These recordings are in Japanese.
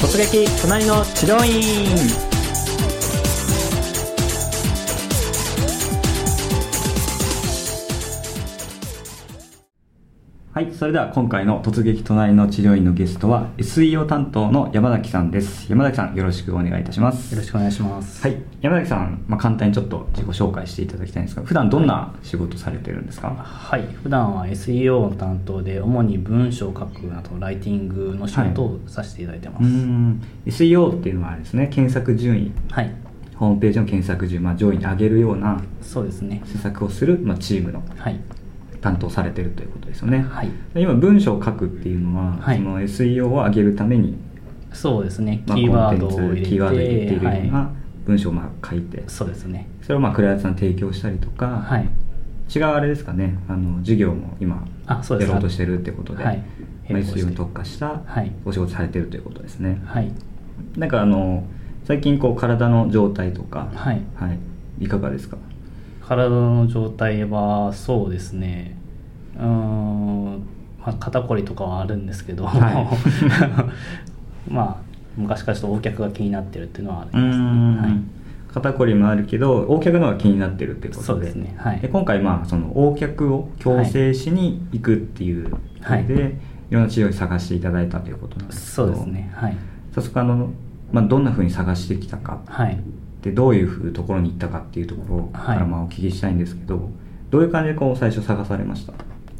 突撃隣の治療院。はい、それでは今回の突撃隣の治療院のゲストは SEO 担当の山崎さんです。山崎さんよろしくお願いいたします。よろしくお願いします。はい、山崎さん、まあ、簡単にちょっと自己紹介していただきたいんですが、普段どんな仕事されてるんですか？はい、普段は SEO の担当で主に文章を書くなどライティングの仕事をさせていただいてます。はい、SEO っていうのはあれですね、検索順位。はい。ホームページの検索順、まあ、上位に上げるようなそうですね施策をする、まあ、チームの、はい、担当されてるということですよね、はい、今文章を書くっていうのは、はい、その SEO を上げるためにそうですね、キーワードを入れてキーワード入れているような文章をまあ書いて、そうですね。それをまあクライアントさん提供したりとか、はい、違うあれですかね。あの授業も今やろうとしてるってことで、SEO に特化したお仕事されてるということですね、はい、なんかあの最近こう体の状態とか、はい、はい、いかがですか？体の状態はそうですね。うんまあ、肩こりとかはあるんですけど、はい、まあ昔からちょっと O 脚が気になってるっていうのはありますね、はい、肩こりもあるけど O 脚の方が気になってるってことで。そうですね、はい、で今回まあその O 脚を矯正しに行くっていうので、はい、い。ろんな治療を探していただいたということなんですけど。そうですね。はい。早速あの、まあ、どんなふうに探してきたか、はい、でどういうふうところに行ったかっていうところからまあお聞きしたいんですけど、どういう感じでこう最初探されました？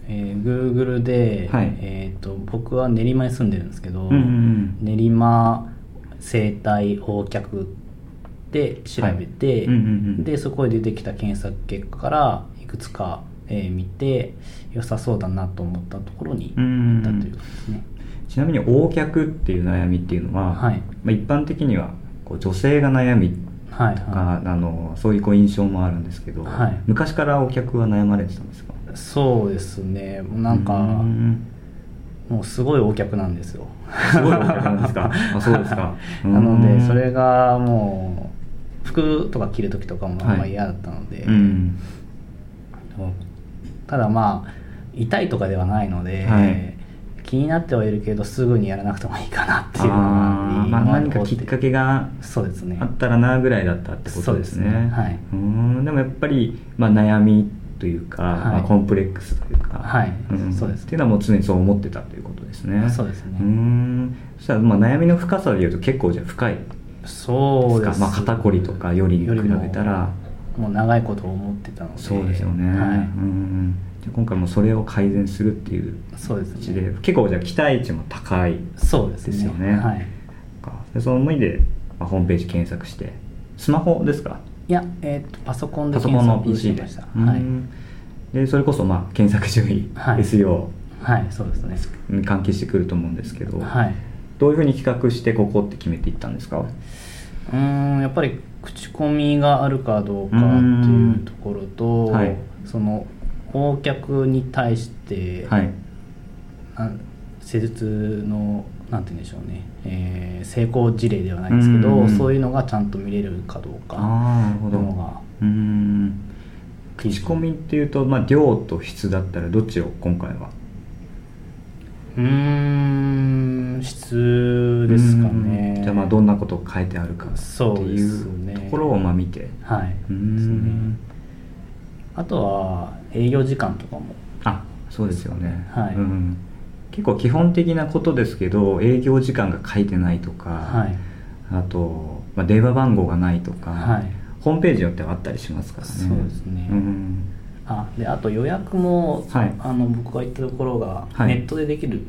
えー、Google で、はい、えーと、僕は練馬に住んでるんですけど、うんうん、練馬生態横脚で調べて、はい。うんうんうん、でそこで出てきた検索結果からいくつか、えー、見て良さそうだなと思ったところに行ったということですね。ちなみに横脚っていう悩みっていうのは、はい、まあ、一般的にはこう女性が悩みはい。はい、あのそういうこう印象もあるんですけど、はい、昔から横脚は悩まれてたんですか？そうですね。なんかもうすごいお客なんですよ。すごいお客なんですか？あそうですか。なのでそれがもう服とか着る時とかもあんま嫌だったので、はいただまあ痛いとかではないので、はい、気になってはいるけどすぐにやらなくてもいいかなっていうのがまあ、何かきっかけがあったらなぐらいだったってことですね。で、ね。はい、うんでもやっぱり、まあ、悩みというか、はい、まあ、コンプレックスというか、はい。うん、そうです。っていうのはもう常にそう思ってたということですね。そうですね。うん。そしたらまあ悩みの深さでいうと結構じゃ深い。そうです。か、まあ、肩こりとかよりに比べたら。もう長いこと思ってたので。そうですよね、はい、うん今回もそれを改善するっていうそうですね。結構じゃあ期待値も高いそうですよね。はい。でその思いで、まあ、ホームページ検索して。スマホですか？いや、えーと、パソコンで検索しました。はい。でそれこそまあ検索順位、はい、SEO はいそうですね。に関係してくると思うんですけど、はい、どういうふうに企画してここって決めていったんですか？うんやっぱり口コミがあるかどうかっていうところと、はい、その訪客に対して、はい、施術のなんて言うんでしょうね、えー、成功事例ではないんですけど、そういうのがちゃんと見れるかどうかっていうのがうん。口コミっていうと、まあ、量と質だったらどっちを今回は？うん質ですかね。じゃあまあどんなこと書いてあるかっていうところをまあ見て、はい。うんあとは営業時間とかも。あそうですよね、はい、うん、結構基本的なことですけど営業時間が書いてないとか、はい、あと、まあ、電話番号がないとか、はい、ホームページによってはあったりしますからね。そうですね、うん、あであと予約も、はい、あの僕が行ったところがネットでできる、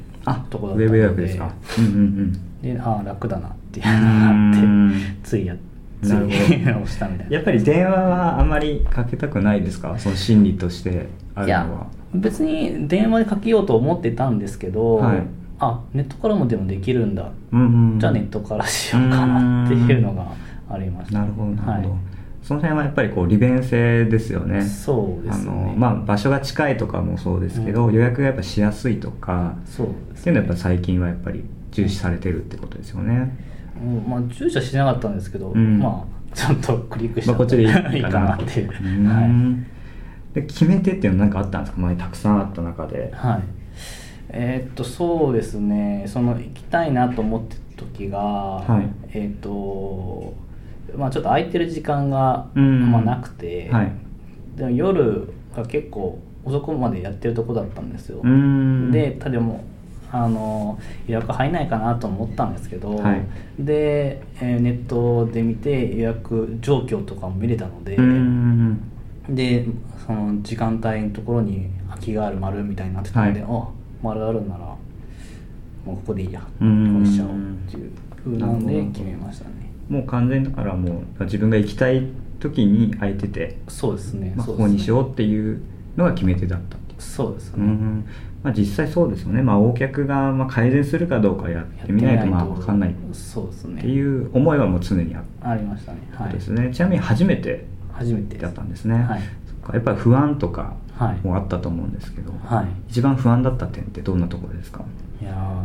ところだったのでウェブ予約ですか、うんうんうん、でああ楽だなっていうのがあってついやなるほど。押したみたいなやっぱり電話はあんまりかけたくないですか？その心理としてあるのは。別に電話でかけようと思ってたんですけど、はい、あネットからもでもできるんだ、うんうん、じゃあネットからしようかなっていうのがありました、なるほどなるほど、はい。その辺はやっぱりこう利便性ですよね。そうです、ね、あのまあ、場所が近いとかもそうですけど、うん、予約がやっぱしやすいとかそうです、ね、っていうのはやっぱ最近はやっぱり重視されてるってことですよね、うん、まあ重視はしなかったんですけど、うん、まあちゃんとクリックしたら、まあ、こっちでいいかな。っていう、はい、で決め手っていうのは何かあったんですか？前たくさんあった中で。はい。えー、っとそうですね。その行きたいなと思ってた時が、はい、えー、っとまあちょっと空いてる時間が、まあ、なくて、はい、でも夜が結構遅くまでやってるとこだったんですよ。でただもあの予約入んないかなと思ったんですけど、はい、で、えー、ネットで見て予約状況とかも見れたのででその時間帯のところに空きがある丸みたいになってたので、はい、あ丸あるんならもうここでいいやこうしちゃおうっていうふうなんで決めましたね。もう完全だからもう自分が行きたい時に空いててそうですね、まあ、ここにしようっていうのが決め手だったそうですね、うんまあ、実際そうですよね、まあ、お客がまあ改善するかどうかやってみないとまあ分かんない。そうですね。っていう思いはもう常にあありましたね、はい、ですね。ちなみに初めて初めてだったんですね、はい、やっぱり不安とかもあったと思うんですけど、はい、一番不安だった点ってどんなところですか？いや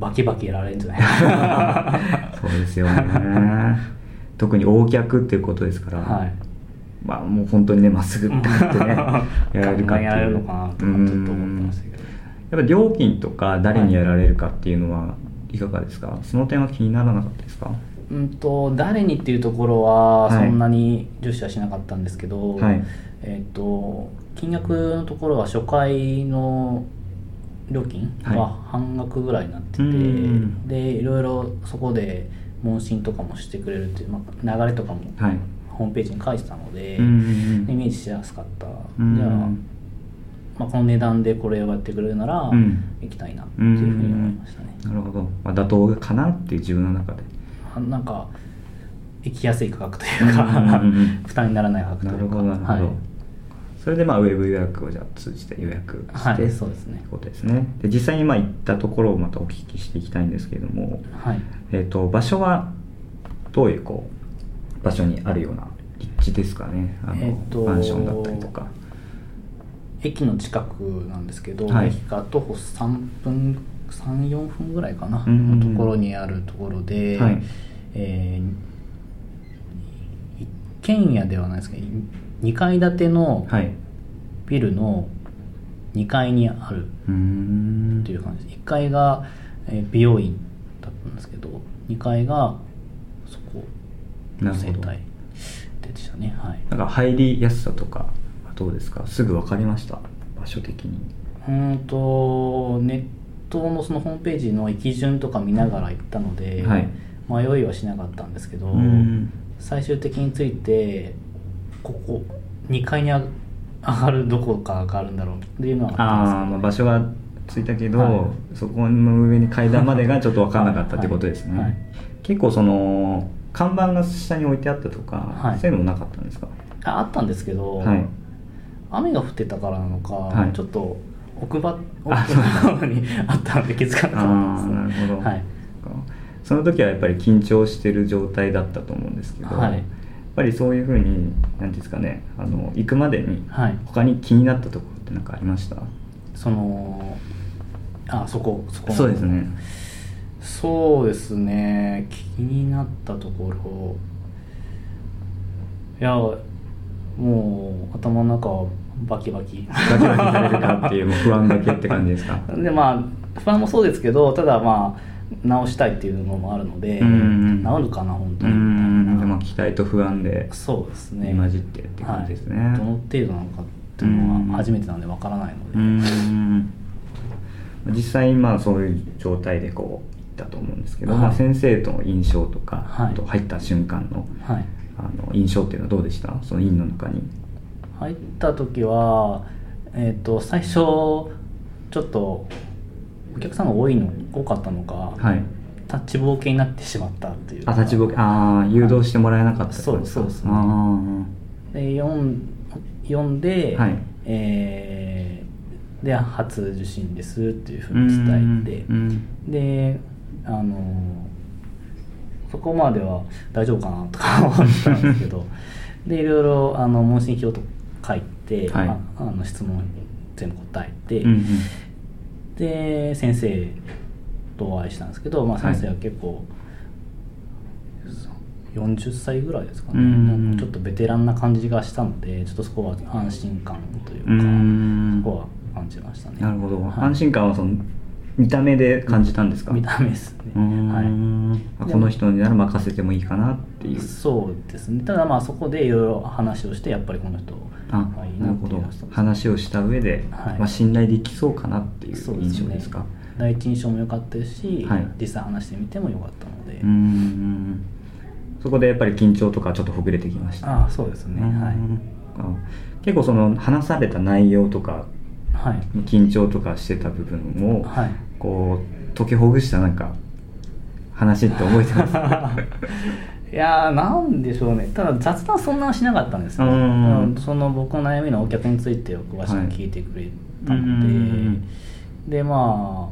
バキバキやられるんじゃない？そうですよね。特に大客っていうことですから、はい、まあもう本当にねまっすぐってねやられるかってやられるのかなとかちょっと思ってましたけど。やっぱ料金とか誰にやられるかっていうのはい。かがですか、はい、その点は気にならなかったですか？うんと誰にっていうところはそんなに重視はしなかったんですけど、はい、えっ、ー、と金額のところは初回の料金は半額ぐらいになってて、はい、でいろいろそこで問診とかもしてくれるっていう、まあ、流れとかもホームページに書いてたので、イメージしやすかった、じゃあ、まあ、この値段でこれをやってくれるなら、行きたいなっていうふうに思いましたね、なるほど、まあ、妥当かなっていう自分の中で。なんか行きやすい価格というか、負担にならない価格というか。なるほどなるほど、はい。それでまあウェブ予約をじゃあ通じて予約して、はい、そうですね。ことですね。で実際にまあ行ったところをまたお聞きしていきたいんですけれども、はい、えーと、場所はどういうこう場所にあるような立地ですかね。あの、えーと、マンションだったりとか。駅の近くなんですけど、はい、駅から徒歩3分34分ぐらいかな、のところにあるところで、はい、えー、一軒家ではないですけど2階建てのビルの2階にあるっていう感じです。1階が美容院だったんですけど2階がそこの生態でしたね。はい。なんか入りやすさとかはどうですか？すぐ分かりました？場所的に。うんとネットのそのホームページの行き順とか見ながら行ったので、はい、迷いはしなかったんですけど最終的についてここ2階に上がるどこかがあるんだろうっていうのはああ、まあ、場所がついたけど、はい、そこの上に階段までがちょっと分からなかったってことですね、はい。はい、結構その看板が下に置いてあったとか、そういうのもなかったんですか？ああったんですけど、雨が降ってたからなのか、ちょっと奥歯奥の方にあったので気づかなかったですなるほど、はい、その時はやっぱり緊張してる状態だったと思うんですけど、はい。ぱりそういうふうに何ですかねあの行くまでに他に気になったところって何かありました、はい、そのあそこそこそうですねそうですね。気になったところ。いやもう頭の中はバキバキ。バキバキされるかっていう不安だけって感じですか？でまあ不安もそうですけどただまあ直したいっていうのもあるので、うん、治るかな本当に。でも期待と不安でそうですね。混じってって感じですね、はい、どの程度なのかっていうのは初めてなんでわからないので。実際まあそういう状態でこうたと思うんですけど、はい、まあ、先生との印象とか、はい、と入った瞬間の,、はい、あの印象っていうのはどうでした？その院の中に。入った時はえっ、ー、と最初ちょっとお客さんが多いの多かったのか、はい、タッチボーケになってしまったっていう。あタッチボーケああ誘導してもらえなかった、そうそうです。ねで読ん読んで、はい、えー、で初受診ですっていうふうに伝えてであのそこまでは大丈夫かなとか 思ったんですけどでいろいろあの問診票と書いて、はい、ああの質問全部答えて、うんうん。で先生とお会いしたんですけど、まあ、先生は結構、40歳ぐらいですかね、ちょっとベテランな感じがしたのでちょっとそこは安心感というかそこは感じましたね。なるほど、はい、安心感はその見た目で感じたんですか？見た目ですね。はい。この人になら任せてもいいかなっていう。そうですね。ただまあそこでいろいろ話をしてやっぱりこの人あなるほど。話をした上で、はい、まあ、信頼できそうかなっていう印象ですか、ね、第一印象も良かったですし、はい、実際話してみても良かったので。うん。そこでやっぱり緊張とかちょっとほぐれてきました。あそうですね。はい。結構その話された内容とかはい、緊張とかしてた部分を、はい、こう解きほぐしたなんか話って覚えてます？いやーなんでしょうね。ただ雑談そんなしなかったんですよ、ね、その僕の悩みのお客についてを詳しく聞いてくれたので、はい、でま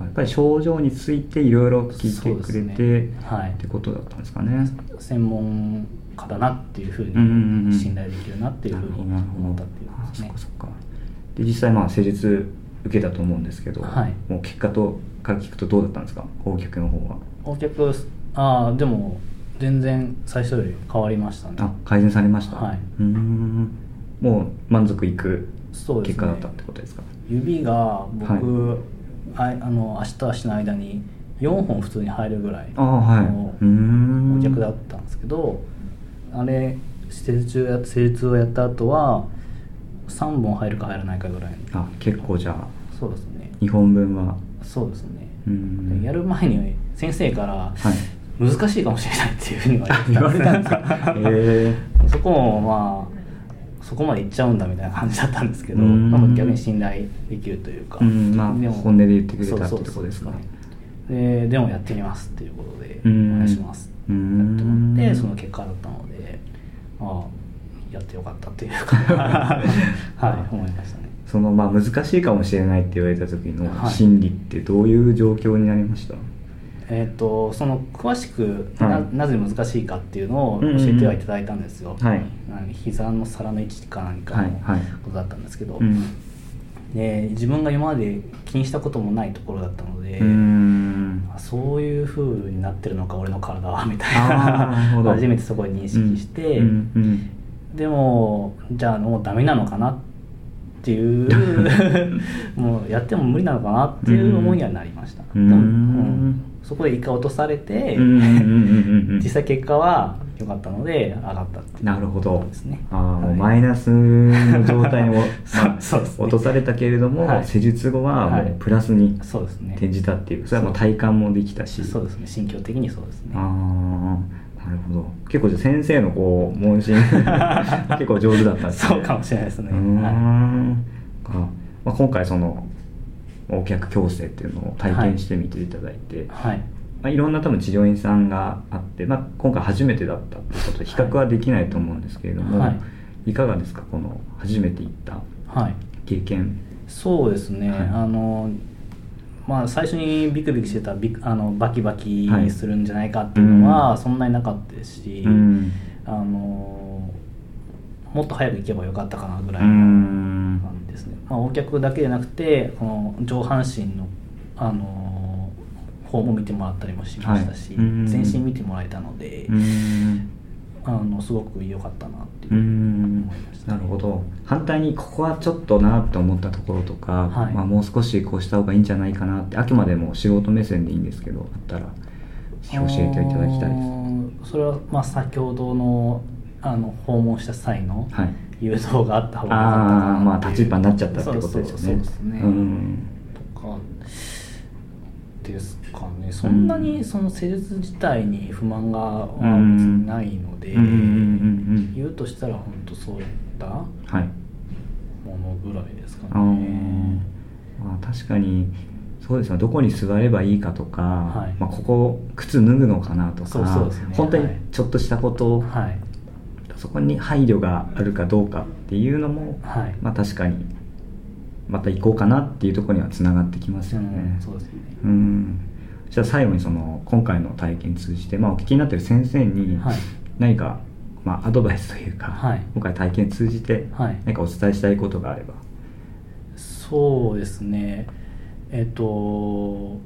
あやっぱり症状についていろいろ聞いてくれて、ね、はい、ってことだったんですかね。専門家だなっていうふうに信頼できるなっていうふうに思ったっていうですね。で実際まあ施術受けたと思うんですけど、はい、もう結果とから聞くとどうだったんですか？応客の方は。応客ああでも全然最初より変わりましたね。あ改善されました？はい。うん。もう満足いく結果だったってことですか、ね、指が僕、はい、あの足と足の間に4本普通に入るぐらいのお客だったんですけどあれ施術中や施術をやった後は3本入るか入らないかぐらい。あ結構じゃあそうですね。2本分は。そうですね。やる前に先生から、はい、難しいかもしれないっていうふうに言われたんですか、えー、そこもまあそこまでいっちゃうんだみたいな感じだったんですけど、まあ、逆に信頼できるというか、まあ、でも本音で言ってくれたってとこですかででもやってみますっていうことでお願いしますって思ってその結果だったのでああやってよかったっていうか。はい思いましたね。そのまあ難しいかもしれないって言われた時の心理ってどういう状況になりました、はいえーと、その詳しくなはい、なぜ難しいかっていうのを教えてはいただいたんですよ、うんうんうん、膝の皿の位置か何かのことだったんですけど、はいはい、で自分が今まで気にしたこともないところだったのでそういうふうになってるのか俺の体はみたいな。初めてそこに認識して、うんうんうん、でもじゃあもうダメなのかなっていう もうやっても無理なのかなっていう思いにはなりました、うん、うん。そこで一回落とされて実際結果は良かったので上がったっていう、なるほど。ですね。ああ、もうマイナスの状態に、まあ落とされたけれども、はい、施術後はもうプラスに転じたっていう、はい、それはもう体感もできたし。そうですね。心境的にそうですね。ああなるほど。結構じゃ先生のこう問診 結構上手だったんですねそうかもしれないですね。うん、はい。まあ、今回そのお客矯正っていうのを体験してみていただいて、はい。まあ、いろんな多分治療院さんがあって、まあ、今回初めてだったってことで比較はできないと思うんですけれども、はい、いかがですか？この初めて行った経験、はい、そうですね、はい、あのまあ、最初にビクビクしてたビあのバキバキするんじゃないかっていうのはそんなになかったですし、うん、あのもっと早く行けばよかったかなぐらいのですね、まあ、お客だけじゃなくてこの上半身のあの方も見てもらったりもしましたし、はい、全身見てもらえたのであのすごく良かったなっていう。思いました、ね、なるほど。反対にここはちょっとなって思ったところとか、はい、まあ、もう少しこうした方がいいんじゃないかなってあくまでも仕事目線でいいんですけどあったら教えていただきたいです。それはまあ先ほどのあの訪問した際の、はい。誘導があった方が良かったかなまあ立ちっぱになっちゃったってことですよね。そうですね、うん、とかですかねそんなにその施術自体に不満がないので、言うとしたら本当そういったものぐらいですかね、まあ、確かにそうですねどこに座ればいいかとか、はい、まあ、ここ靴脱ぐのかなとか、ね、本当にちょっとしたことを、はい。そこに配慮があるかどうかっていうのも、はい、まあ確かにまた行こうかなっていうところにはつながってきますよね。うん、そうですね。うんじゃあ最後にその今回の体験通じて、まあ、お聞きになってる先生に何か、はい、まあ、アドバイスというか、はい、今回体験通じて何かお伝えしたいことがあれば。そうですね。えっ、と、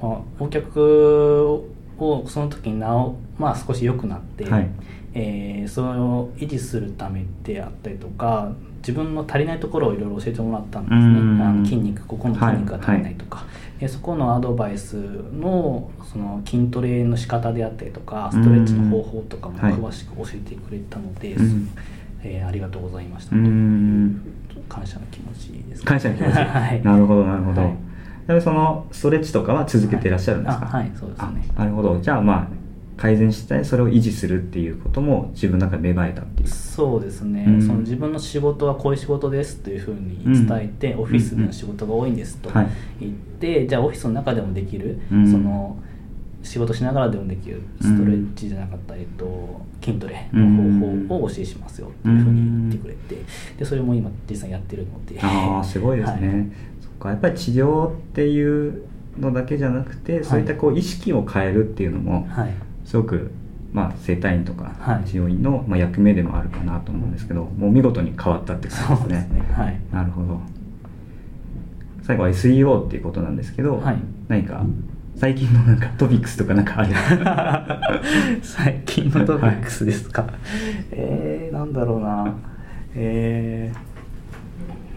まあ、お客をその時になお、まあ、少し良くなって、はい、えー、それを維持するためであったりとか自分の足りないところをいろいろ教えてもらったんですね。あの筋肉ここの筋肉が足りないとか、はいはい、そこのアドバイスのその筋トレの仕方であったりとかストレッチの方法とかも詳しく教えてくれたので、はい、えー、ありがとうございました。という感謝の気持ちです、ね、感謝の気持ち、はい、なるほどなるほど、はい、そのストレッチとかは続けていらっしゃるんですか？はい、そうですね。なるほど。じゃあまあ改善してそれを維持するっていうことも自分の中で芽生えたっていう。そうですね、うん、その自分の仕事はこういう仕事ですというふうに伝えて、うん、オフィスでの仕事が多いんですと言って、うん、じゃあオフィスの中でもできる、その仕事しながらでもできるストレッチじゃなかった、えっと、筋トレの方法をお教えしますよっていうふうに言ってくれてでそれも今実際やってるので。ああすごいですね、はい、そっかやっぱり治療っていうのだけじゃなくてそういったこう意識を変えるっていうのも、はいすごく、まあ、整体院とか治療院の、まあ、役目でもあるかなと思うんですけど、もう見事に変わったって感じですね。すね。はい、なるほど。最後は SEO っていうことなんですけど、はい、何か最近のなんかトピックスとかなんかある？最近のトピックスですか、はい、えー、なんだろうな。え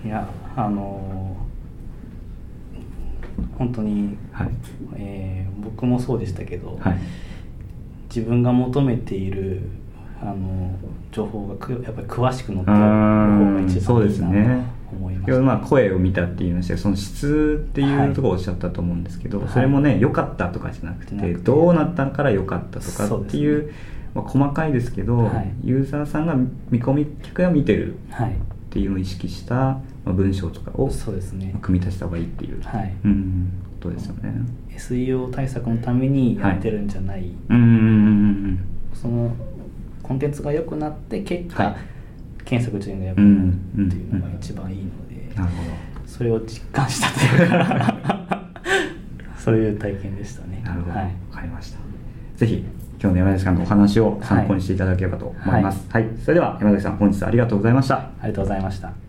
ー、いやあのー、本当に、はい、えー、僕もそうでしたけど、はい自分が求めているあの情報がやっぱり詳しく載ってる方が一番いいなと思います、まあ声を見たっていうのはその質っていうところをおっしゃったと思うんですけど、はい、それもね良かったとかじゃなくて、はい、どうなったから良かったとかっていう、ね、まあ、細かいですけど、はい、ユーザーさんが見込み客が見てるっていうのを意識した、まあ、文章とかをそうです、ね、組み足した方がいいっていう。はい。うん、ことですよね。SEO 対策のためにやってるんじゃない、はい、そのコンテンツが良くなって結果、はい、検索順位が良くなるっていうのが一番いいので、なるほど。それを実感したというか そういう体験でしたね。なるほど、はい、分かりました。ぜひ今日の山崎さんのお話を参考にしていただければと思います、はい、はい、それでは山崎さん本日はありがとうございました。ありがとうございました